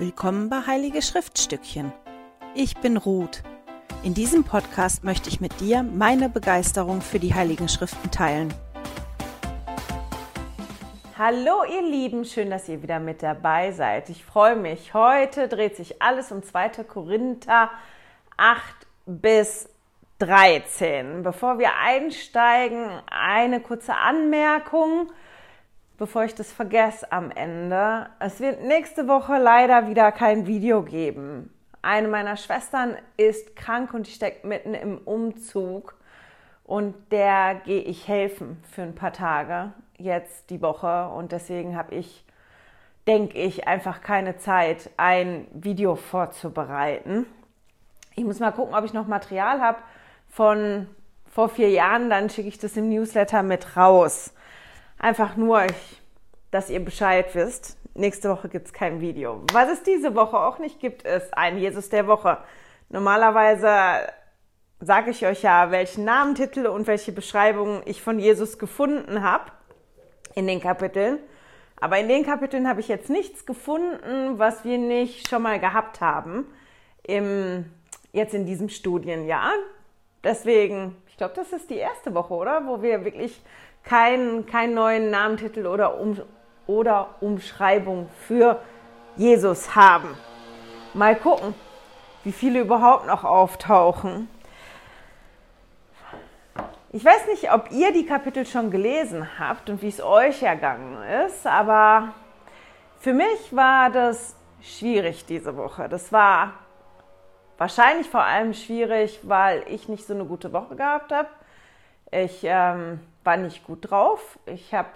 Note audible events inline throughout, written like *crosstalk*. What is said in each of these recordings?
Willkommen bei Heilige Schriftstückchen. Ich bin Ruth. In diesem Podcast möchte ich mit dir meine Begeisterung für die Heiligen Schriften teilen. Hallo ihr Lieben, schön, dass ihr wieder mit dabei seid. Ich freue mich. Heute dreht sich alles um 2. Korinther 8 bis 13. Bevor wir einsteigen, eine kurze Anmerkung bevor ich das vergesse am Ende. Es wird nächste Woche leider wieder kein Video geben. Eine meiner Schwestern ist krank und die steckt mitten im Umzug. Und der gehe ich helfen für ein paar Tage jetzt die Woche. Und deswegen habe ich, denke ich, einfach keine Zeit, ein Video vorzubereiten. Ich muss mal gucken, ob ich noch Material habe von vor vier Jahren. Dann schicke ich das im Newsletter mit raus. Einfach nur, ich, dass ihr Bescheid wisst. Nächste Woche gibt es kein Video. Was es diese Woche auch nicht gibt, ist ein Jesus der Woche. Normalerweise sage ich euch ja, welchen Namentitel und welche Beschreibungen ich von Jesus gefunden habe in den Kapiteln. Aber in den Kapiteln habe ich jetzt nichts gefunden, was wir nicht schon mal gehabt haben im, jetzt in diesem Studienjahr. Deswegen, ich glaube, das ist die erste Woche, oder? Wo wir wirklich keinen kein neuen Namentitel oder, um, oder Umschreibung für Jesus haben. Mal gucken, wie viele überhaupt noch auftauchen. Ich weiß nicht, ob ihr die Kapitel schon gelesen habt und wie es euch ergangen ist, aber für mich war das schwierig diese Woche. Das war wahrscheinlich vor allem schwierig, weil ich nicht so eine gute Woche gehabt habe. Ich ähm, war nicht gut drauf. Ich habe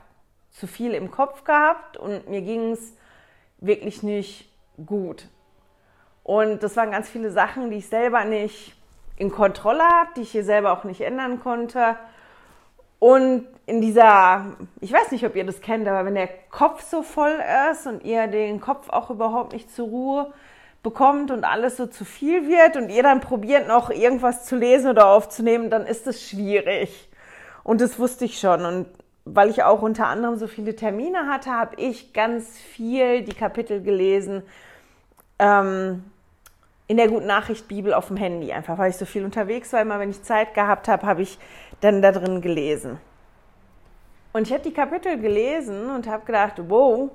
zu viel im Kopf gehabt und mir ging es wirklich nicht gut. Und das waren ganz viele Sachen, die ich selber nicht in Kontrolle habe, die ich hier selber auch nicht ändern konnte. Und in dieser, ich weiß nicht, ob ihr das kennt, aber wenn der Kopf so voll ist und ihr den Kopf auch überhaupt nicht zur Ruhe bekommt und alles so zu viel wird und ihr dann probiert noch irgendwas zu lesen oder aufzunehmen, dann ist es schwierig. Und das wusste ich schon. Und weil ich auch unter anderem so viele Termine hatte, habe ich ganz viel die Kapitel gelesen ähm, in der Guten Nachricht Bibel auf dem Handy. Einfach weil ich so viel unterwegs war. Immer wenn ich Zeit gehabt habe, habe ich dann da drin gelesen. Und ich habe die Kapitel gelesen und habe gedacht, wow,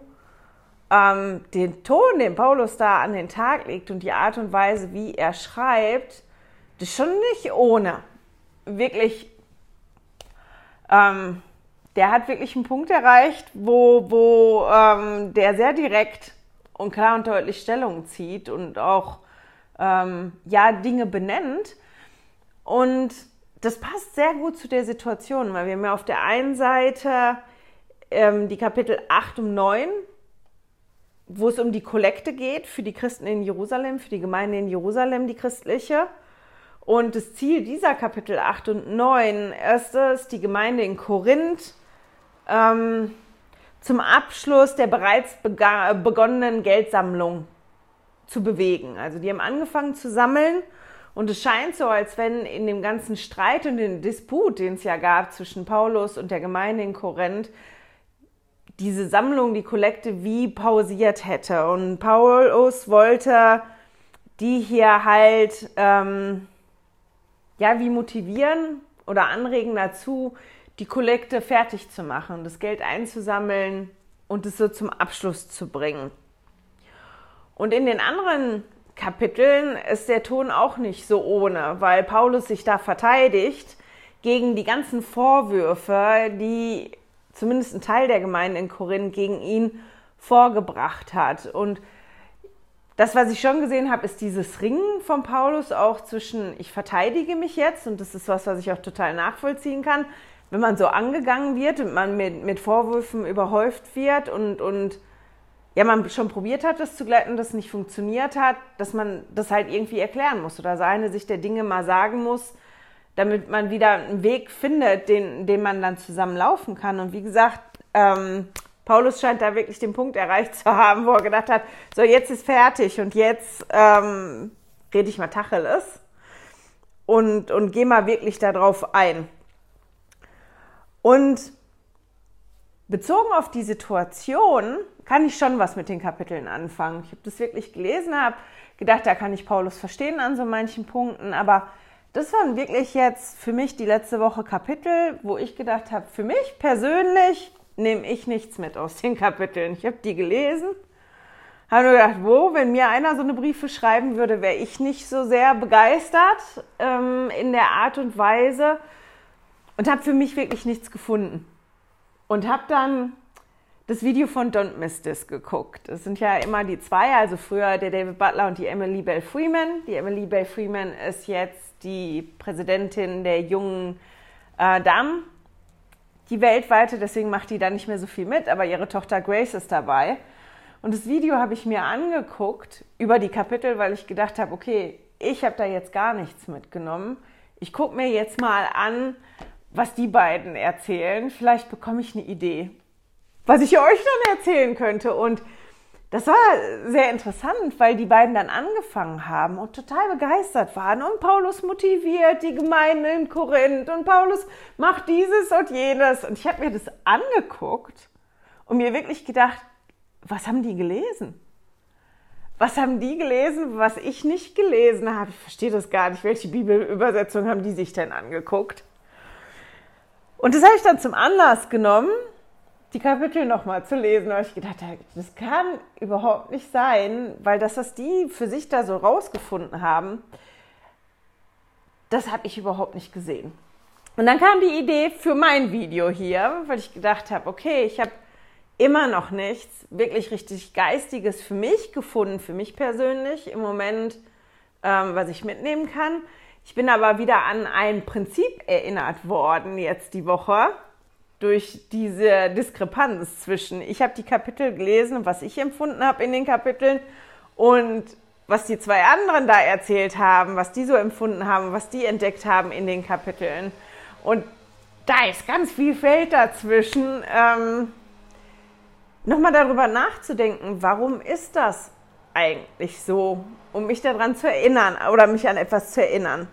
ähm, den Ton, den Paulus da an den Tag legt und die Art und Weise, wie er schreibt, das ist schon nicht ohne. Wirklich ähm, der hat wirklich einen Punkt erreicht, wo, wo ähm, der sehr direkt und klar und deutlich Stellung zieht und auch ähm, ja Dinge benennt. Und das passt sehr gut zu der Situation, weil wir haben ja auf der einen Seite ähm, die Kapitel 8 und 9, wo es um die Kollekte geht für die Christen in Jerusalem, für die Gemeinde in Jerusalem, die christliche. Und das Ziel dieser Kapitel 8 und 9 ist es, die Gemeinde in Korinth ähm, zum Abschluss der bereits begonnenen Geldsammlung zu bewegen. Also die haben angefangen zu sammeln und es scheint so, als wenn in dem ganzen Streit und den Disput, den es ja gab zwischen Paulus und der Gemeinde in Korinth, diese Sammlung, die Kollekte wie pausiert hätte. Und Paulus wollte die hier halt ähm, ja, wie motivieren oder anregen dazu, die Kollekte fertig zu machen, das Geld einzusammeln und es so zum Abschluss zu bringen. Und in den anderen Kapiteln ist der Ton auch nicht so ohne, weil Paulus sich da verteidigt gegen die ganzen Vorwürfe, die zumindest ein Teil der Gemeinde in Korinth gegen ihn vorgebracht hat. Und das, was ich schon gesehen habe, ist dieses Ringen von Paulus auch zwischen, ich verteidige mich jetzt, und das ist was, was ich auch total nachvollziehen kann, wenn man so angegangen wird und man mit, mit Vorwürfen überhäuft wird und, und ja, man schon probiert hat, das zu glätten, das nicht funktioniert hat, dass man das halt irgendwie erklären muss oder seine Sicht der Dinge mal sagen muss, damit man wieder einen Weg findet, den, den man dann zusammen laufen kann. Und wie gesagt, ähm, Paulus scheint da wirklich den Punkt erreicht zu haben, wo er gedacht hat, so jetzt ist fertig und jetzt ähm, rede ich mal Tacheles und, und gehe mal wirklich darauf ein. Und bezogen auf die Situation kann ich schon was mit den Kapiteln anfangen. Ich habe das wirklich gelesen, habe gedacht, da kann ich Paulus verstehen an so manchen Punkten, aber das waren wirklich jetzt für mich die letzte Woche Kapitel, wo ich gedacht habe, für mich persönlich nehme ich nichts mit aus den Kapiteln. Ich habe die gelesen, habe nur gedacht, wo, wenn mir einer so eine Briefe schreiben würde, wäre ich nicht so sehr begeistert ähm, in der Art und Weise und habe für mich wirklich nichts gefunden. Und habe dann das Video von Don't Miss This geguckt. Es sind ja immer die zwei, also früher der David Butler und die Emily Bell Freeman. Die Emily Bell Freeman ist jetzt die Präsidentin der jungen äh, Damen, die weltweite, deswegen macht die da nicht mehr so viel mit, aber ihre Tochter Grace ist dabei. Und das Video habe ich mir angeguckt über die Kapitel, weil ich gedacht habe, okay, ich habe da jetzt gar nichts mitgenommen. Ich gucke mir jetzt mal an, was die beiden erzählen. Vielleicht bekomme ich eine Idee was ich euch dann erzählen könnte. Und das war sehr interessant, weil die beiden dann angefangen haben und total begeistert waren. Und Paulus motiviert die Gemeinde in Korinth und Paulus macht dieses und jenes. Und ich habe mir das angeguckt und mir wirklich gedacht, was haben die gelesen? Was haben die gelesen, was ich nicht gelesen habe? Ich verstehe das gar nicht. Welche Bibelübersetzung haben die sich denn angeguckt? Und das habe ich dann zum Anlass genommen, die Kapitel nochmal zu lesen, weil ich gedacht habe, das kann überhaupt nicht sein, weil das, was die für sich da so rausgefunden haben, das habe ich überhaupt nicht gesehen. Und dann kam die Idee für mein Video hier, weil ich gedacht habe, okay, ich habe immer noch nichts wirklich richtig Geistiges für mich gefunden, für mich persönlich im Moment, ähm, was ich mitnehmen kann. Ich bin aber wieder an ein Prinzip erinnert worden jetzt die Woche, durch diese Diskrepanz zwischen, ich habe die Kapitel gelesen, was ich empfunden habe in den Kapiteln und was die zwei anderen da erzählt haben, was die so empfunden haben, was die entdeckt haben in den Kapiteln. Und da ist ganz viel Feld dazwischen. Ähm, Nochmal darüber nachzudenken, warum ist das eigentlich so, um mich daran zu erinnern oder mich an etwas zu erinnern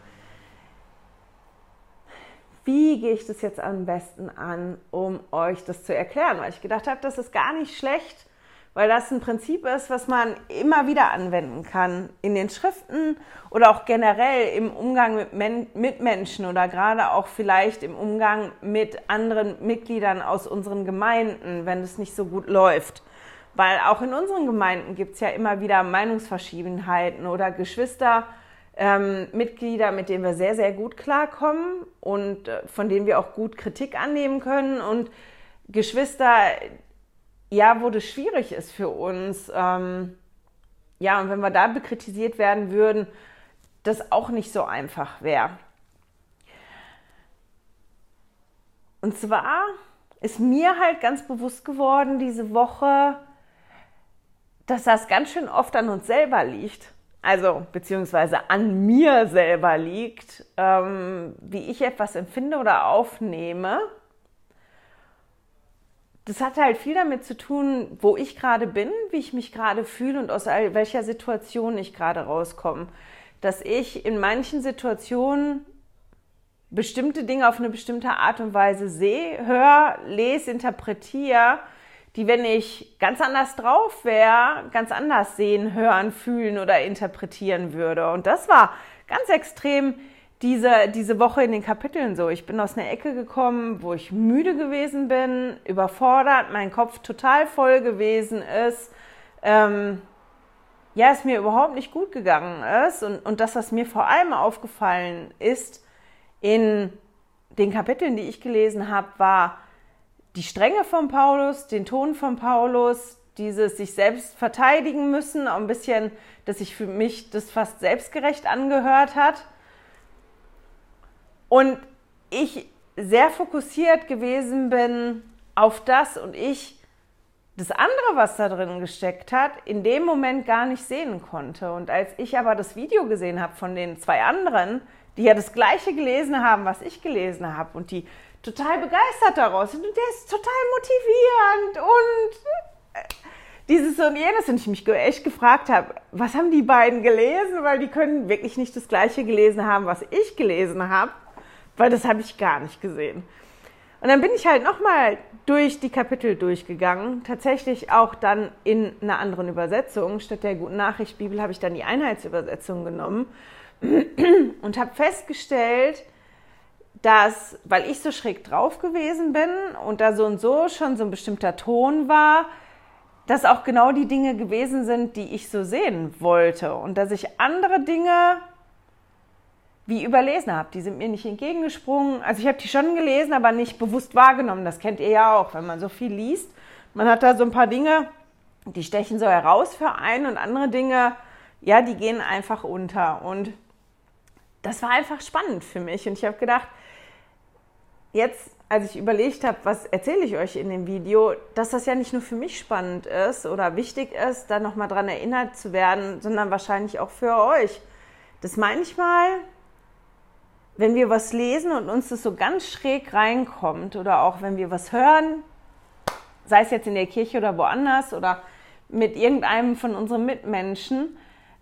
wie gehe ich das jetzt am besten an, um euch das zu erklären? Weil ich gedacht habe, das ist gar nicht schlecht, weil das ein Prinzip ist, was man immer wieder anwenden kann in den Schriften oder auch generell im Umgang mit, Men mit Menschen oder gerade auch vielleicht im Umgang mit anderen Mitgliedern aus unseren Gemeinden, wenn es nicht so gut läuft. Weil auch in unseren Gemeinden gibt es ja immer wieder Meinungsverschiedenheiten oder Geschwister, ähm, Mitglieder, mit denen wir sehr, sehr gut klarkommen und äh, von denen wir auch gut Kritik annehmen können und Geschwister, ja, wo das schwierig ist für uns. Ähm, ja, und wenn wir da bekritisiert werden würden, das auch nicht so einfach wäre. Und zwar ist mir halt ganz bewusst geworden diese Woche, dass das ganz schön oft an uns selber liegt also beziehungsweise an mir selber liegt, ähm, wie ich etwas empfinde oder aufnehme. Das hat halt viel damit zu tun, wo ich gerade bin, wie ich mich gerade fühle und aus welcher Situation ich gerade rauskomme. Dass ich in manchen Situationen bestimmte Dinge auf eine bestimmte Art und Weise sehe, höre, lese, interpretiere die, wenn ich ganz anders drauf wäre, ganz anders sehen, hören, fühlen oder interpretieren würde. Und das war ganz extrem diese, diese Woche in den Kapiteln so. Ich bin aus einer Ecke gekommen, wo ich müde gewesen bin, überfordert, mein Kopf total voll gewesen ist. Ähm, ja, es mir überhaupt nicht gut gegangen ist. Und, und das, was mir vor allem aufgefallen ist in den Kapiteln, die ich gelesen habe, war, die Strenge von Paulus, den Ton von Paulus, dieses sich selbst verteidigen müssen, auch ein bisschen, dass sich für mich das fast selbstgerecht angehört hat. Und ich sehr fokussiert gewesen bin auf das und ich das andere, was da drin gesteckt hat, in dem Moment gar nicht sehen konnte. Und als ich aber das Video gesehen habe von den zwei anderen, die ja das gleiche gelesen haben, was ich gelesen habe und die total begeistert daraus. Und der ist total motivierend und äh, dieses und jenes. Und ich mich echt gefragt habe, was haben die beiden gelesen? Weil die können wirklich nicht das Gleiche gelesen haben, was ich gelesen habe, weil das habe ich gar nicht gesehen. Und dann bin ich halt nochmal durch die Kapitel durchgegangen, tatsächlich auch dann in einer anderen Übersetzung. Statt der Guten Nachricht Bibel habe ich dann die Einheitsübersetzung genommen *clears throat* und habe festgestellt, dass, weil ich so schräg drauf gewesen bin und da so und so schon so ein bestimmter Ton war, dass auch genau die Dinge gewesen sind, die ich so sehen wollte und dass ich andere Dinge wie überlesen habe. Die sind mir nicht entgegengesprungen. Also ich habe die schon gelesen, aber nicht bewusst wahrgenommen. Das kennt ihr ja auch, wenn man so viel liest. Man hat da so ein paar Dinge, die stechen so heraus für einen und andere Dinge, ja, die gehen einfach unter. Und das war einfach spannend für mich. Und ich habe gedacht, jetzt, als ich überlegt habe, was erzähle ich euch in dem Video, dass das ja nicht nur für mich spannend ist oder wichtig ist, da nochmal dran erinnert zu werden, sondern wahrscheinlich auch für euch. Dass manchmal wenn wir was lesen und uns das so ganz schräg reinkommt oder auch wenn wir was hören, sei es jetzt in der Kirche oder woanders oder mit irgendeinem von unseren Mitmenschen,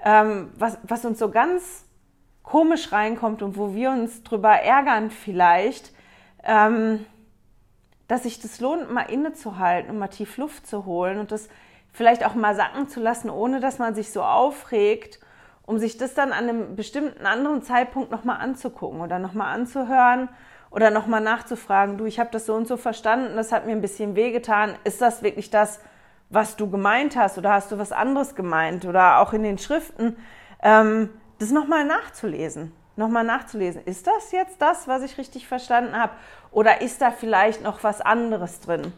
ähm, was, was uns so ganz komisch reinkommt und wo wir uns drüber ärgern vielleicht, ähm, dass sich das lohnt, mal innezuhalten und mal tief Luft zu holen und das vielleicht auch mal sacken zu lassen, ohne dass man sich so aufregt um sich das dann an einem bestimmten anderen Zeitpunkt nochmal anzugucken oder nochmal anzuhören oder nochmal nachzufragen, du, ich habe das so und so verstanden, das hat mir ein bisschen wehgetan, ist das wirklich das, was du gemeint hast oder hast du was anderes gemeint? Oder auch in den Schriften, ähm, das nochmal nachzulesen, nochmal nachzulesen, ist das jetzt das, was ich richtig verstanden habe oder ist da vielleicht noch was anderes drin?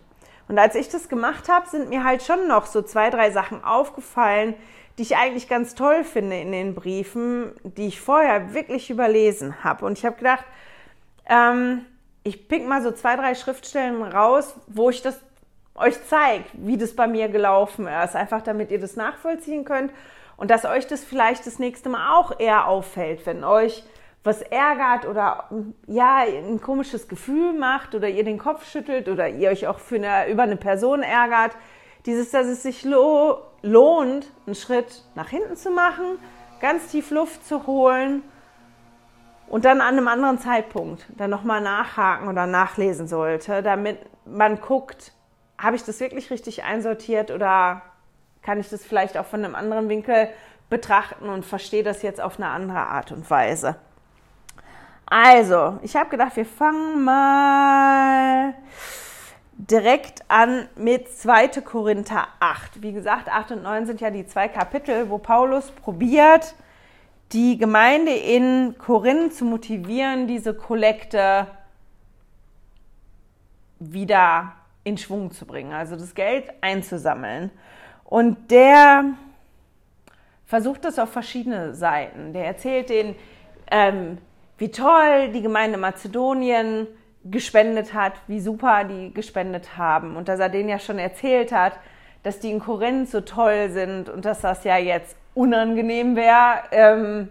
Und als ich das gemacht habe, sind mir halt schon noch so zwei, drei Sachen aufgefallen, die ich eigentlich ganz toll finde in den Briefen, die ich vorher wirklich überlesen habe. Und ich habe gedacht, ähm, ich pick mal so zwei, drei Schriftstellen raus, wo ich das euch zeige, wie das bei mir gelaufen ist. Einfach damit ihr das nachvollziehen könnt und dass euch das vielleicht das nächste Mal auch eher auffällt, wenn euch was ärgert oder ja, ein komisches Gefühl macht oder ihr den Kopf schüttelt oder ihr euch auch für eine, über eine Person ärgert. Dieses, dass es sich lo lohnt, einen Schritt nach hinten zu machen, ganz tief Luft zu holen und dann an einem anderen Zeitpunkt dann nochmal nachhaken oder nachlesen sollte, damit man guckt, habe ich das wirklich richtig einsortiert oder kann ich das vielleicht auch von einem anderen Winkel betrachten und verstehe das jetzt auf eine andere Art und Weise. Also, ich habe gedacht, wir fangen mal direkt an mit 2. Korinther 8. Wie gesagt, 8 und 9 sind ja die zwei Kapitel, wo Paulus probiert, die Gemeinde in Korinth zu motivieren, diese Kollekte wieder in Schwung zu bringen, also das Geld einzusammeln. Und der versucht das auf verschiedene Seiten. Der erzählt denen, ähm, wie toll die Gemeinde Mazedonien gespendet hat, wie super die gespendet haben und dass er denen ja schon erzählt hat, dass die in Korinth so toll sind und dass das ja jetzt unangenehm wäre ähm,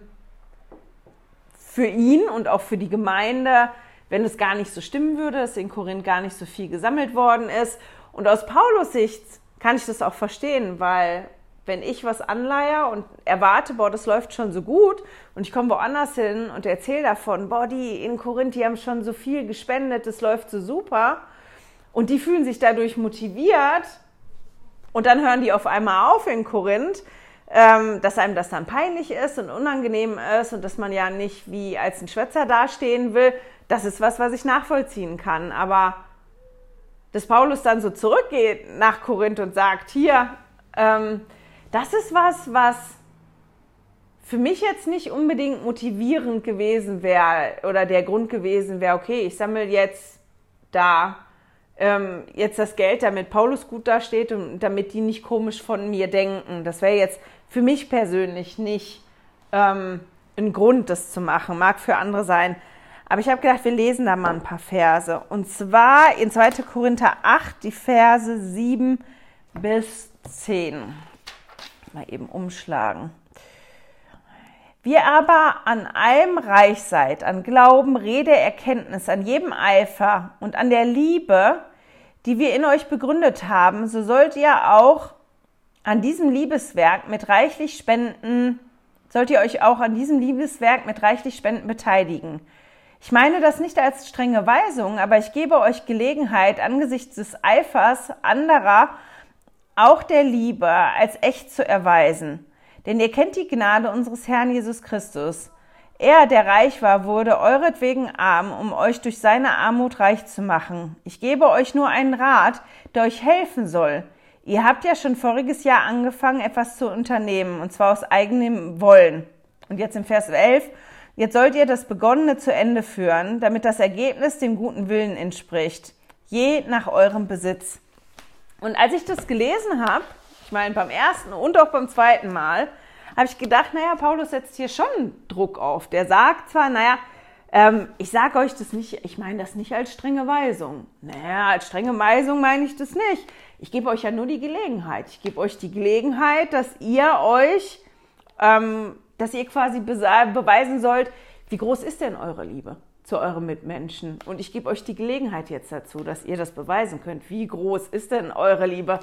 für ihn und auch für die Gemeinde, wenn es gar nicht so stimmen würde, dass in Korinth gar nicht so viel gesammelt worden ist. Und aus Paulus Sicht kann ich das auch verstehen, weil wenn ich was anleihe und erwarte, boah, das läuft schon so gut und ich komme woanders hin und erzähle davon, boah, die in Korinth, die haben schon so viel gespendet, das läuft so super und die fühlen sich dadurch motiviert und dann hören die auf einmal auf in Korinth, ähm, dass einem das dann peinlich ist und unangenehm ist und dass man ja nicht wie als ein Schwätzer dastehen will, das ist was, was ich nachvollziehen kann, aber dass Paulus dann so zurückgeht nach Korinth und sagt, hier, ähm, das ist was, was für mich jetzt nicht unbedingt motivierend gewesen wäre oder der Grund gewesen wäre, okay, ich sammle jetzt da ähm, jetzt das Geld, damit Paulus gut dasteht und damit die nicht komisch von mir denken. Das wäre jetzt für mich persönlich nicht ähm, ein Grund, das zu machen. Mag für andere sein. Aber ich habe gedacht, wir lesen da mal ein paar Verse. Und zwar in 2. Korinther 8, die Verse 7 bis 10 mal eben umschlagen. Wir aber an allem reich seid, an Glauben, Rede, Erkenntnis, an jedem Eifer und an der Liebe, die wir in euch begründet haben, so sollt ihr auch an diesem Liebeswerk mit reichlich Spenden, sollt ihr euch auch an diesem Liebeswerk mit reichlich Spenden beteiligen. Ich meine das nicht als strenge Weisung, aber ich gebe euch Gelegenheit, angesichts des Eifers anderer auch der Liebe als echt zu erweisen. Denn ihr kennt die Gnade unseres Herrn Jesus Christus. Er, der reich war, wurde euretwegen arm, um euch durch seine Armut reich zu machen. Ich gebe euch nur einen Rat, der euch helfen soll. Ihr habt ja schon voriges Jahr angefangen, etwas zu unternehmen, und zwar aus eigenem Wollen. Und jetzt im Vers 11, jetzt sollt ihr das Begonnene zu Ende führen, damit das Ergebnis dem guten Willen entspricht, je nach eurem Besitz. Und als ich das gelesen habe, ich meine beim ersten und auch beim zweiten Mal, habe ich gedacht, naja, Paulus setzt hier schon Druck auf. Der sagt zwar, naja, ähm, ich sage euch das nicht, ich meine das nicht als strenge Weisung. Naja, als strenge Weisung meine ich das nicht. Ich gebe euch ja nur die Gelegenheit. Ich gebe euch die Gelegenheit, dass ihr euch, ähm, dass ihr quasi beweisen sollt, wie groß ist denn eure Liebe zu euren Mitmenschen. Und ich gebe euch die Gelegenheit jetzt dazu, dass ihr das beweisen könnt. Wie groß ist denn eure Liebe?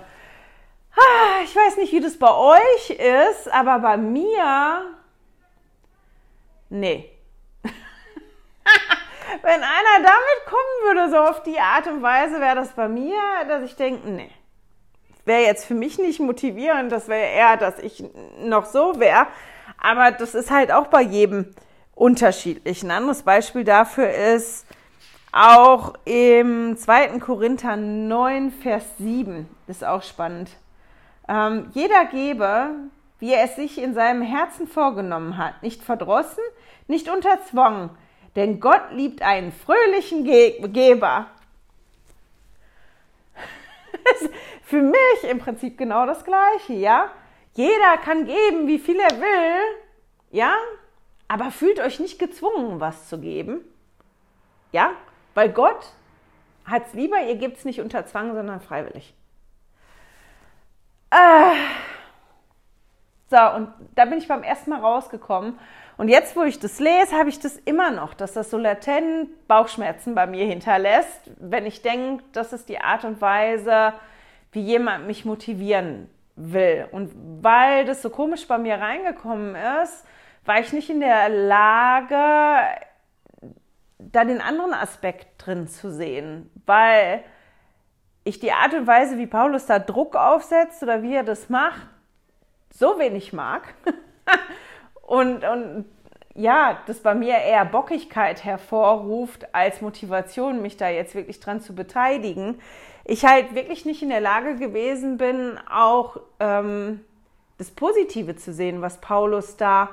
Ich weiß nicht, wie das bei euch ist, aber bei mir, nee. *laughs* Wenn einer damit kommen würde, so auf die Art und Weise, wäre das bei mir, dass ich denke, nee. Wäre jetzt für mich nicht motivierend, das wäre eher, dass ich noch so wäre. Aber das ist halt auch bei jedem unterschiedlich. Ein anderes Beispiel dafür ist auch im 2. Korinther 9, Vers 7. Das ist auch spannend. Ähm, jeder gebe, wie er es sich in seinem Herzen vorgenommen hat, nicht verdrossen, nicht unter Zwang, denn Gott liebt einen fröhlichen Ge Geber. *laughs* Für mich im Prinzip genau das Gleiche, ja? Jeder kann geben, wie viel er will, ja? Aber fühlt euch nicht gezwungen, was zu geben, ja? Weil Gott hat es lieber, ihr gebt es nicht unter Zwang, sondern freiwillig. Äh. So, und da bin ich beim ersten Mal rausgekommen. Und jetzt, wo ich das lese, habe ich das immer noch, dass das so latent Bauchschmerzen bei mir hinterlässt, wenn ich denke, das ist die Art und Weise, wie jemand mich motivieren will. Und weil das so komisch bei mir reingekommen ist, war ich nicht in der Lage, da den anderen Aspekt drin zu sehen, weil ich die Art und Weise, wie Paulus da Druck aufsetzt oder wie er das macht, so wenig mag. *laughs* und, und ja, das bei mir eher Bockigkeit hervorruft als Motivation, mich da jetzt wirklich dran zu beteiligen. Ich halt wirklich nicht in der Lage gewesen bin, auch ähm, das Positive zu sehen, was Paulus da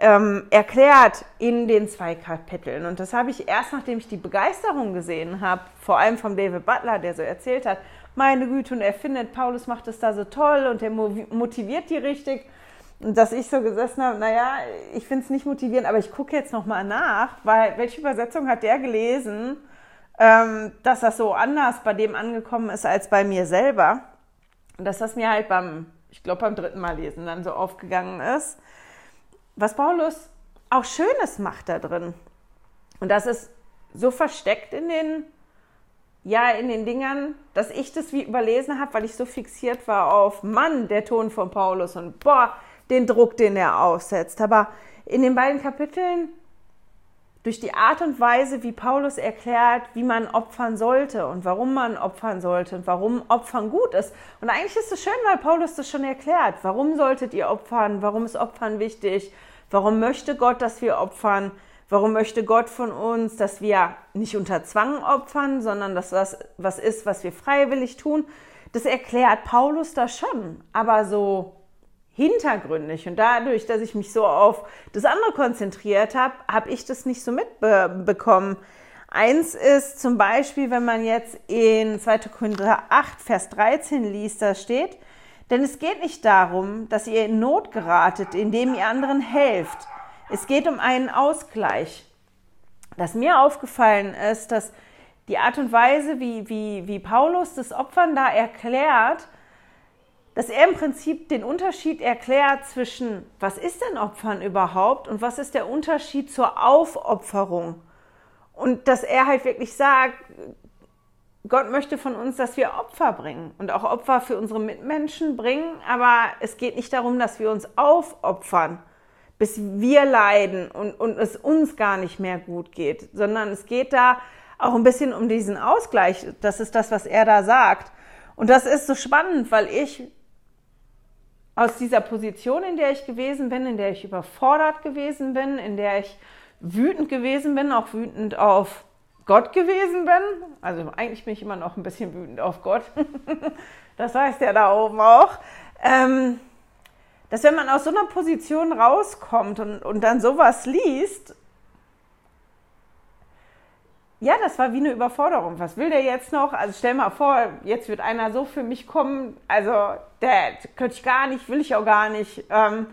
ähm, erklärt in den zwei Kapiteln. Und das habe ich erst, nachdem ich die Begeisterung gesehen habe, vor allem von David Butler, der so erzählt hat, meine Güte, und er findet, Paulus macht es da so toll und er motiviert die richtig. Und dass ich so gesessen habe, naja, ich finde es nicht motivierend, aber ich gucke jetzt nochmal nach, weil welche Übersetzung hat der gelesen, ähm, dass das so anders bei dem angekommen ist als bei mir selber. Und dass das mir halt beim, ich glaube beim dritten Mal lesen dann so aufgegangen ist was Paulus auch Schönes macht da drin. Und das ist so versteckt in den, ja, in den Dingern, dass ich das wie überlesen habe, weil ich so fixiert war auf Mann, der Ton von Paulus und boah, den Druck, den er aufsetzt. Aber in den beiden Kapiteln, durch die Art und Weise, wie Paulus erklärt, wie man opfern sollte und warum man opfern sollte und warum Opfern gut ist. Und eigentlich ist es schön, weil Paulus das schon erklärt. Warum solltet ihr opfern? Warum ist Opfern wichtig? Warum möchte Gott, dass wir opfern? Warum möchte Gott von uns, dass wir nicht unter Zwang opfern, sondern dass das was ist, was wir freiwillig tun? Das erklärt Paulus da schon, aber so hintergründig. Und dadurch, dass ich mich so auf das andere konzentriert habe, habe ich das nicht so mitbekommen. Eins ist zum Beispiel, wenn man jetzt in 2. Korinther 8, Vers 13 liest, da steht, denn es geht nicht darum, dass ihr in Not geratet, indem ihr anderen helft. Es geht um einen Ausgleich. Dass mir aufgefallen ist, dass die Art und Weise, wie, wie, wie Paulus das Opfern da erklärt, dass er im Prinzip den Unterschied erklärt zwischen, was ist denn Opfern überhaupt und was ist der Unterschied zur Aufopferung. Und dass er halt wirklich sagt, Gott möchte von uns, dass wir Opfer bringen und auch Opfer für unsere Mitmenschen bringen, aber es geht nicht darum, dass wir uns aufopfern. bis wir leiden und, und es uns gar nicht mehr gut geht, sondern es geht da auch ein bisschen um diesen Ausgleich. Das ist das, was er da sagt. Und das ist so spannend, weil ich aus dieser Position, in der ich gewesen bin, in der ich überfordert gewesen bin, in der ich wütend gewesen bin, auch wütend auf Gott gewesen bin. Also eigentlich bin ich immer noch ein bisschen wütend auf Gott. *laughs* das heißt ja da oben auch. Ähm, dass wenn man aus so einer Position rauskommt und, und dann sowas liest, ja, das war wie eine Überforderung. Was will der jetzt noch? Also stell mal vor, jetzt wird einer so für mich kommen. Also, der könnte ich gar nicht, will ich auch gar nicht. Ähm,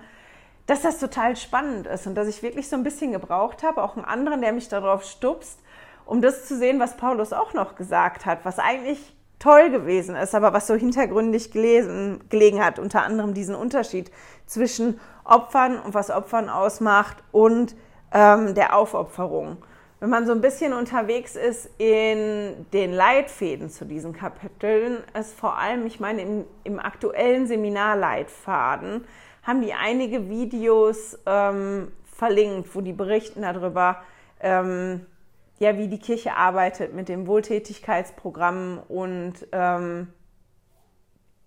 dass das total spannend ist und dass ich wirklich so ein bisschen gebraucht habe, auch einen anderen, der mich darauf stupst, um das zu sehen, was Paulus auch noch gesagt hat, was eigentlich toll gewesen ist, aber was so hintergründig gelesen, gelegen hat, unter anderem diesen Unterschied zwischen Opfern und was Opfern ausmacht und ähm, der Aufopferung. Wenn man so ein bisschen unterwegs ist in den Leitfäden zu diesen Kapiteln, ist vor allem, ich meine, im, im aktuellen Seminarleitfaden haben die einige Videos ähm, verlinkt, wo die berichten darüber, ähm, ja, wie die Kirche arbeitet mit dem Wohltätigkeitsprogramm und ähm,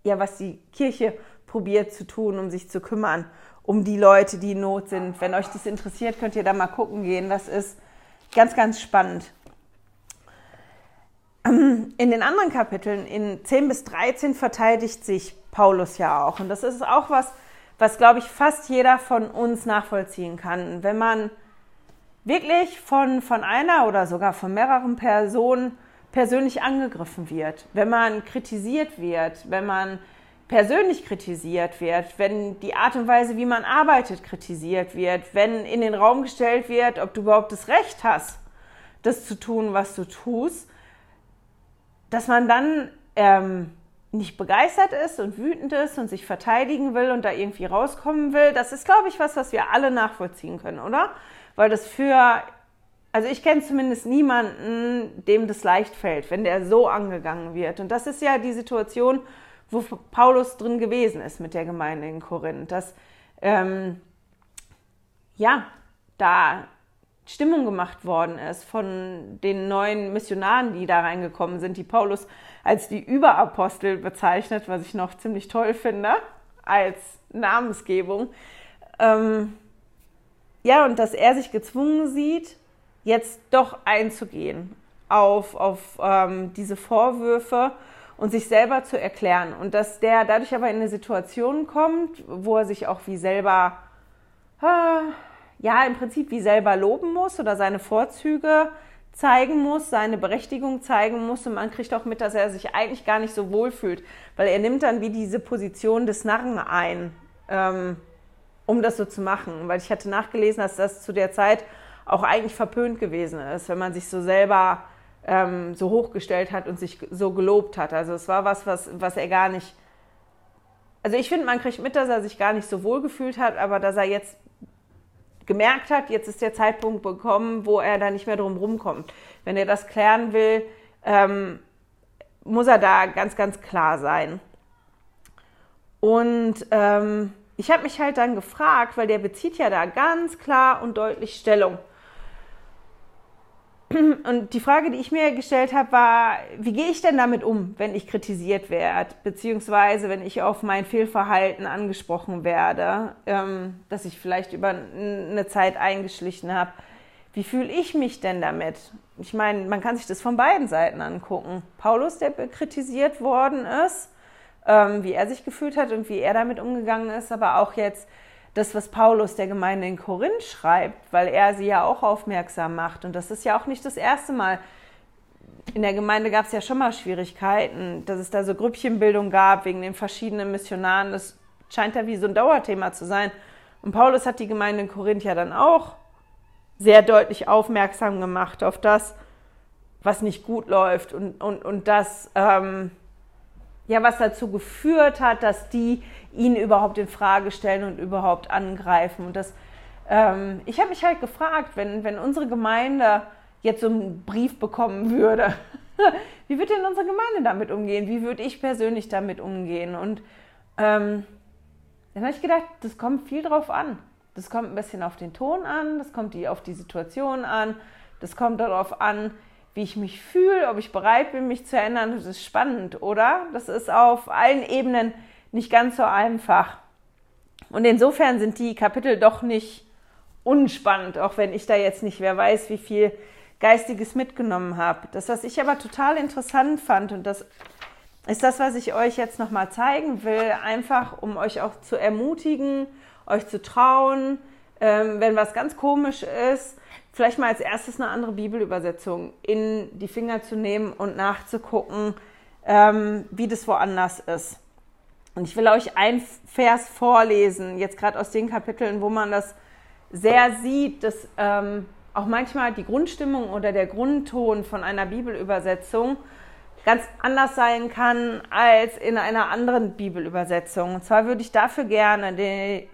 ja, was die Kirche probiert zu tun, um sich zu kümmern um die Leute, die in Not sind. Wenn euch das interessiert, könnt ihr da mal gucken gehen. Das ist ganz, ganz spannend. In den anderen Kapiteln, in 10 bis 13, verteidigt sich Paulus ja auch. Und das ist auch was, was, glaube ich, fast jeder von uns nachvollziehen kann. Wenn man wirklich von, von einer oder sogar von mehreren Personen persönlich angegriffen wird, wenn man kritisiert wird, wenn man persönlich kritisiert wird, wenn die Art und Weise, wie man arbeitet, kritisiert wird, wenn in den Raum gestellt wird, ob du überhaupt das Recht hast, das zu tun, was du tust, dass man dann ähm, nicht begeistert ist und wütend ist und sich verteidigen will und da irgendwie rauskommen will, das ist, glaube ich, was, was wir alle nachvollziehen können, oder? Weil das für, also ich kenne zumindest niemanden, dem das leicht fällt, wenn der so angegangen wird. Und das ist ja die Situation, wo Paulus drin gewesen ist mit der Gemeinde in Korinth, dass ähm, ja, da Stimmung gemacht worden ist von den neuen Missionaren, die da reingekommen sind, die Paulus als die Überapostel bezeichnet, was ich noch ziemlich toll finde als Namensgebung. Ähm, ja, und dass er sich gezwungen sieht, jetzt doch einzugehen auf, auf ähm, diese Vorwürfe und sich selber zu erklären. Und dass der dadurch aber in eine Situation kommt, wo er sich auch wie selber, ja, im Prinzip wie selber loben muss oder seine Vorzüge zeigen muss, seine Berechtigung zeigen muss und man kriegt auch mit, dass er sich eigentlich gar nicht so wohl fühlt, weil er nimmt dann wie diese Position des Narren ein, ähm, um das so zu machen. Weil ich hatte nachgelesen, dass das zu der Zeit auch eigentlich verpönt gewesen ist, wenn man sich so selber ähm, so hochgestellt hat und sich so gelobt hat. Also es war was, was, was er gar nicht. Also ich finde, man kriegt mit, dass er sich gar nicht so wohl gefühlt hat, aber dass er jetzt gemerkt hat, jetzt ist der Zeitpunkt gekommen, wo er da nicht mehr drum rumkommt. Wenn er das klären will, ähm, muss er da ganz, ganz klar sein. Und ähm, ich habe mich halt dann gefragt, weil der bezieht ja da ganz klar und deutlich Stellung. Und die Frage, die ich mir gestellt habe, war, wie gehe ich denn damit um, wenn ich kritisiert werde, beziehungsweise wenn ich auf mein Fehlverhalten angesprochen werde, ähm, dass ich vielleicht über eine Zeit eingeschlichen habe. Wie fühle ich mich denn damit? Ich meine, man kann sich das von beiden Seiten angucken. Paulus, der kritisiert worden ist, ähm, wie er sich gefühlt hat und wie er damit umgegangen ist, aber auch jetzt das, was Paulus der Gemeinde in Korinth schreibt, weil er sie ja auch aufmerksam macht. Und das ist ja auch nicht das erste Mal. In der Gemeinde gab es ja schon mal Schwierigkeiten, dass es da so Grüppchenbildung gab wegen den verschiedenen Missionaren. Das scheint ja wie so ein Dauerthema zu sein. Und Paulus hat die Gemeinde in Korinth ja dann auch sehr deutlich aufmerksam gemacht auf das, was nicht gut läuft und, und, und das, ähm, ja, was dazu geführt hat, dass die ihn überhaupt in Frage stellen und überhaupt angreifen. Und das, ähm, ich habe mich halt gefragt, wenn, wenn unsere Gemeinde jetzt so einen Brief bekommen würde, *laughs* wie würde denn unsere Gemeinde damit umgehen? Wie würde ich persönlich damit umgehen? Und ähm, dann habe ich gedacht, das kommt viel drauf an. Das kommt ein bisschen auf den Ton an, das kommt auf die Situation an, das kommt darauf an, wie ich mich fühle, ob ich bereit bin, mich zu ändern. Das ist spannend, oder? Das ist auf allen Ebenen nicht ganz so einfach. Und insofern sind die Kapitel doch nicht unspannend, auch wenn ich da jetzt nicht, wer weiß, wie viel Geistiges mitgenommen habe. Das, was ich aber total interessant fand, und das ist das, was ich euch jetzt nochmal zeigen will, einfach um euch auch zu ermutigen, euch zu trauen, ähm, wenn was ganz komisch ist, vielleicht mal als erstes eine andere Bibelübersetzung in die Finger zu nehmen und nachzugucken, ähm, wie das woanders ist. Und ich will euch ein Vers vorlesen, jetzt gerade aus den Kapiteln, wo man das sehr sieht, dass ähm, auch manchmal die Grundstimmung oder der Grundton von einer Bibelübersetzung ganz anders sein kann als in einer anderen Bibelübersetzung. Und zwar würde ich dafür gerne die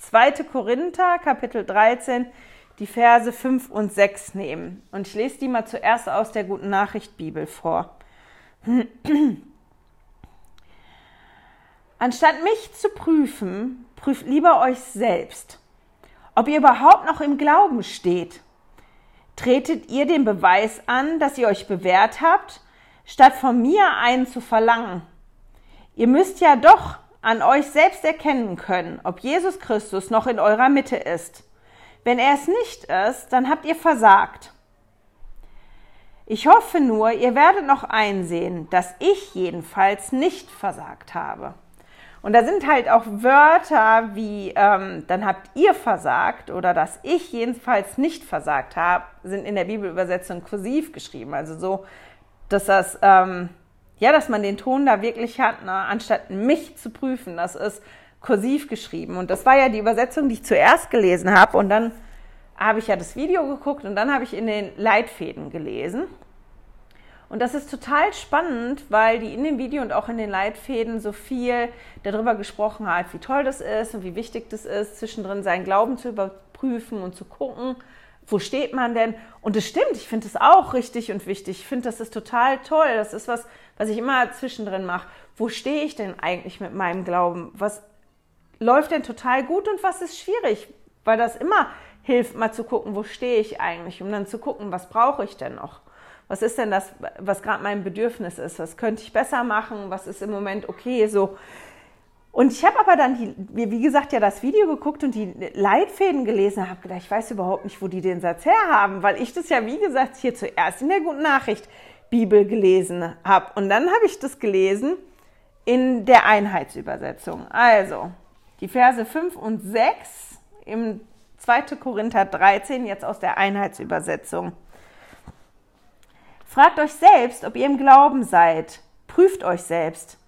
2. Korinther, Kapitel 13, die Verse 5 und 6 nehmen. Und ich lese die mal zuerst aus der Guten Nachricht Bibel vor. *clears throat* Anstatt mich zu prüfen, prüft lieber euch selbst ob ihr überhaupt noch im Glauben steht. Tretet ihr den Beweis an, dass ihr euch bewährt habt, statt von mir einen zu verlangen? Ihr müsst ja doch an euch selbst erkennen können, ob Jesus Christus noch in eurer Mitte ist. Wenn er es nicht ist, dann habt ihr versagt. Ich hoffe nur, ihr werdet noch einsehen, dass ich jedenfalls nicht versagt habe. Und da sind halt auch Wörter wie, ähm, dann habt ihr versagt oder dass ich jedenfalls nicht versagt habe, sind in der Bibelübersetzung kursiv geschrieben. Also so, dass das, ähm, ja, dass man den Ton da wirklich hat, ne? anstatt mich zu prüfen, das ist kursiv geschrieben. Und das war ja die Übersetzung, die ich zuerst gelesen habe. Und dann habe ich ja das Video geguckt und dann habe ich in den Leitfäden gelesen. Und das ist total spannend, weil die in dem Video und auch in den Leitfäden so viel darüber gesprochen hat, wie toll das ist und wie wichtig das ist, zwischendrin seinen Glauben zu überprüfen und zu gucken, wo steht man denn? Und es stimmt, ich finde es auch richtig und wichtig. Ich finde, das ist total toll. Das ist was, was ich immer zwischendrin mache. Wo stehe ich denn eigentlich mit meinem Glauben? Was läuft denn total gut und was ist schwierig? Weil das immer hilft, mal zu gucken, wo stehe ich eigentlich, um dann zu gucken, was brauche ich denn noch? was ist denn das, was gerade mein Bedürfnis ist, was könnte ich besser machen, was ist im Moment okay, so. Und ich habe aber dann, die, wie gesagt, ja das Video geguckt und die Leitfäden gelesen, habe gedacht, ich weiß überhaupt nicht, wo die den Satz herhaben, weil ich das ja, wie gesagt, hier zuerst in der Guten Nachricht Bibel gelesen habe. Und dann habe ich das gelesen in der Einheitsübersetzung. Also, die Verse 5 und 6 im 2. Korinther 13, jetzt aus der Einheitsübersetzung. Fragt euch selbst, ob ihr im Glauben seid. Prüft euch selbst.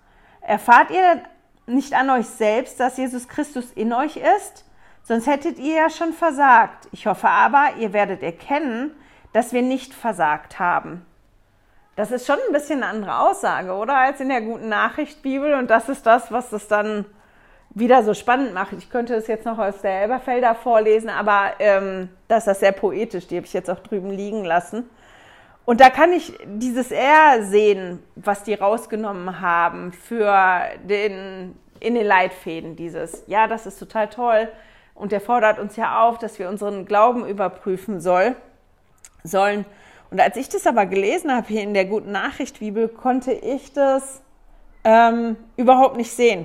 Erfahrt ihr nicht an euch selbst, dass Jesus Christus in euch ist? Sonst hättet ihr ja schon versagt. Ich hoffe aber, ihr werdet erkennen, dass wir nicht versagt haben. Das ist schon ein bisschen eine andere Aussage, oder? Als in der guten Nachricht Bibel. Und das ist das, was es dann wieder so spannend macht. Ich könnte es jetzt noch aus der Elberfelder vorlesen, aber ähm, das ist das sehr poetisch. Die habe ich jetzt auch drüben liegen lassen. Und da kann ich dieses R sehen, was die rausgenommen haben für den, in den Leitfäden, dieses, ja, das ist total toll. Und der fordert uns ja auf, dass wir unseren Glauben überprüfen soll, sollen. Und als ich das aber gelesen habe hier in der Guten Nachricht Bibel, konnte ich das ähm, überhaupt nicht sehen,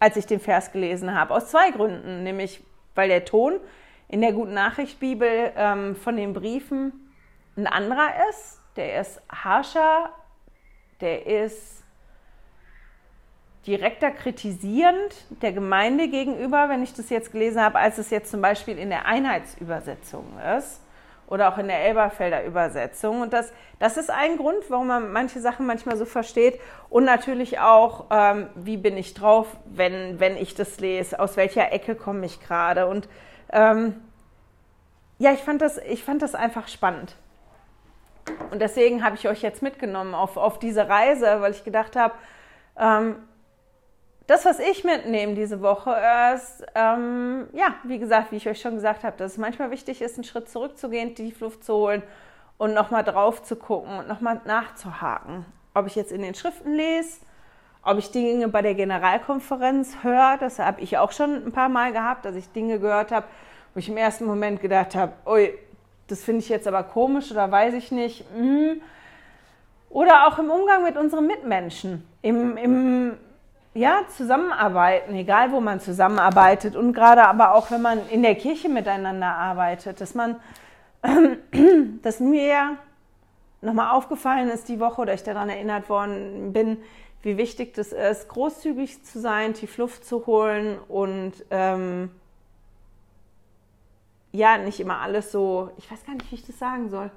als ich den Vers gelesen habe. Aus zwei Gründen, nämlich weil der Ton in der Guten Nachricht Bibel ähm, von den Briefen ein anderer ist, der ist harscher, der ist direkter kritisierend der Gemeinde gegenüber, wenn ich das jetzt gelesen habe, als es jetzt zum Beispiel in der Einheitsübersetzung ist oder auch in der Elberfelder Übersetzung. Und das, das ist ein Grund, warum man manche Sachen manchmal so versteht. Und natürlich auch, ähm, wie bin ich drauf, wenn, wenn ich das lese, aus welcher Ecke komme ich gerade. Und ähm, ja, ich fand, das, ich fand das einfach spannend. Und deswegen habe ich euch jetzt mitgenommen auf, auf diese Reise, weil ich gedacht habe, ähm, das, was ich mitnehme diese Woche, ist, ähm, ja, wie gesagt, wie ich euch schon gesagt habe, dass es manchmal wichtig ist, einen Schritt zurückzugehen, Tiefluft zu holen und nochmal drauf zu gucken und nochmal nachzuhaken. Ob ich jetzt in den Schriften lese, ob ich Dinge bei der Generalkonferenz höre. Das habe ich auch schon ein paar Mal gehabt, dass ich Dinge gehört habe, wo ich im ersten Moment gedacht habe, ui, das finde ich jetzt aber komisch oder weiß ich nicht. Hm. Oder auch im Umgang mit unseren Mitmenschen, im, im ja, Zusammenarbeiten, egal wo man zusammenarbeitet und gerade aber auch, wenn man in der Kirche miteinander arbeitet, dass man, *clears throat* dass mir nochmal aufgefallen ist die Woche oder ich daran erinnert worden bin, wie wichtig das ist, großzügig zu sein, tief Luft zu holen und ähm, ja, nicht immer alles so, ich weiß gar nicht, wie ich das sagen soll.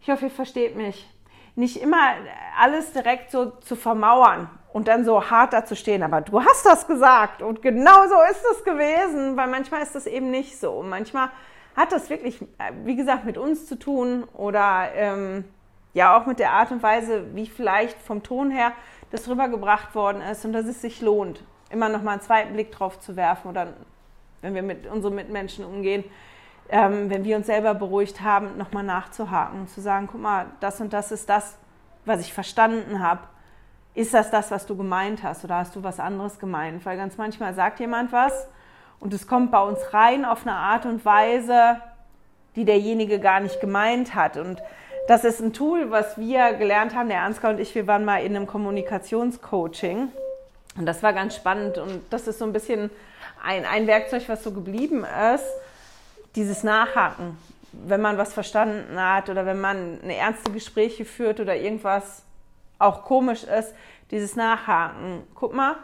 Ich hoffe, ihr versteht mich. Nicht immer alles direkt so zu vermauern und dann so hart da zu stehen. Aber du hast das gesagt und genau so ist es gewesen, weil manchmal ist das eben nicht so. Manchmal hat das wirklich, wie gesagt, mit uns zu tun oder ähm, ja auch mit der Art und Weise, wie vielleicht vom Ton her das rübergebracht worden ist und dass es sich lohnt, immer noch mal einen zweiten Blick drauf zu werfen oder wenn wir mit unseren Mitmenschen umgehen, ähm, wenn wir uns selber beruhigt haben, nochmal nachzuhaken und zu sagen, guck mal, das und das ist das, was ich verstanden habe. Ist das das, was du gemeint hast oder hast du was anderes gemeint? Weil ganz manchmal sagt jemand was und es kommt bei uns rein auf eine Art und Weise, die derjenige gar nicht gemeint hat. Und das ist ein Tool, was wir gelernt haben, der Ansgar und ich, wir waren mal in einem Kommunikationscoaching. Und das war ganz spannend. Und das ist so ein bisschen ein, ein Werkzeug, was so geblieben ist, dieses Nachhaken. Wenn man was verstanden hat oder wenn man eine ernste Gespräche führt oder irgendwas auch komisch ist, dieses Nachhaken. Guck mal,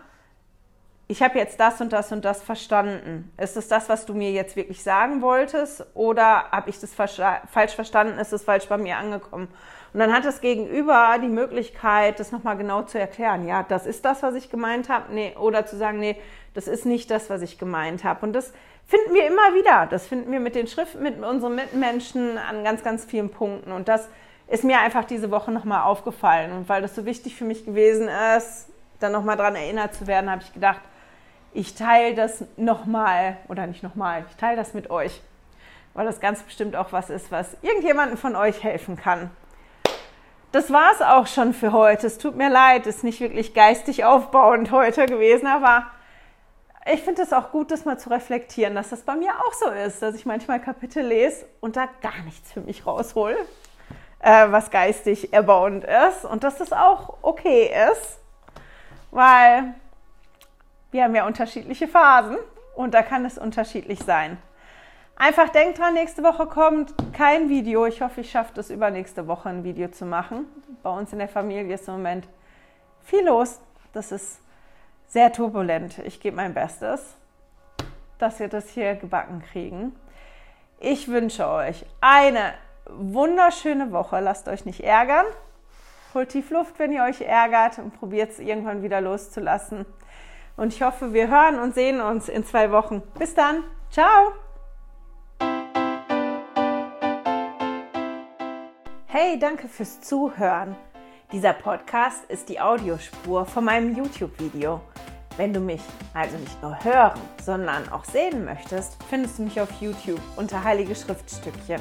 ich habe jetzt das und das und das verstanden. Ist es das, was du mir jetzt wirklich sagen wolltest? Oder habe ich das falsch verstanden? Ist es falsch bei mir angekommen? Und dann hat das Gegenüber die Möglichkeit, das nochmal genau zu erklären. Ja, das ist das, was ich gemeint habe. Nee, oder zu sagen, nee, das ist nicht das, was ich gemeint habe. Und das finden wir immer wieder. Das finden wir mit den Schriften, mit unseren Mitmenschen an ganz, ganz vielen Punkten. Und das ist mir einfach diese Woche nochmal aufgefallen. Und weil das so wichtig für mich gewesen ist, dann nochmal daran erinnert zu werden, habe ich gedacht, ich teile das nochmal, oder nicht nochmal, ich teile das mit euch, weil das ganz bestimmt auch was ist, was irgendjemandem von euch helfen kann. Das war es auch schon für heute. Es tut mir leid, es ist nicht wirklich geistig aufbauend heute gewesen, aber ich finde es auch gut, das mal zu reflektieren, dass das bei mir auch so ist, dass ich manchmal Kapitel lese und da gar nichts für mich raushol, äh, was geistig erbauend ist und dass das auch okay ist, weil wir haben ja unterschiedliche Phasen und da kann es unterschiedlich sein. Einfach denkt dran, nächste Woche kommt kein Video. Ich hoffe, ich schaffe es übernächste Woche ein Video zu machen. Bei uns in der Familie ist im Moment viel los. Das ist sehr turbulent. Ich gebe mein Bestes, dass wir das hier gebacken kriegen. Ich wünsche euch eine wunderschöne Woche. Lasst euch nicht ärgern. Holt tief Luft, wenn ihr euch ärgert und probiert es irgendwann wieder loszulassen. Und ich hoffe, wir hören und sehen uns in zwei Wochen. Bis dann. Ciao. Hey, danke fürs Zuhören. Dieser Podcast ist die Audiospur von meinem YouTube-Video. Wenn du mich also nicht nur hören, sondern auch sehen möchtest, findest du mich auf YouTube unter Heilige Schriftstückchen.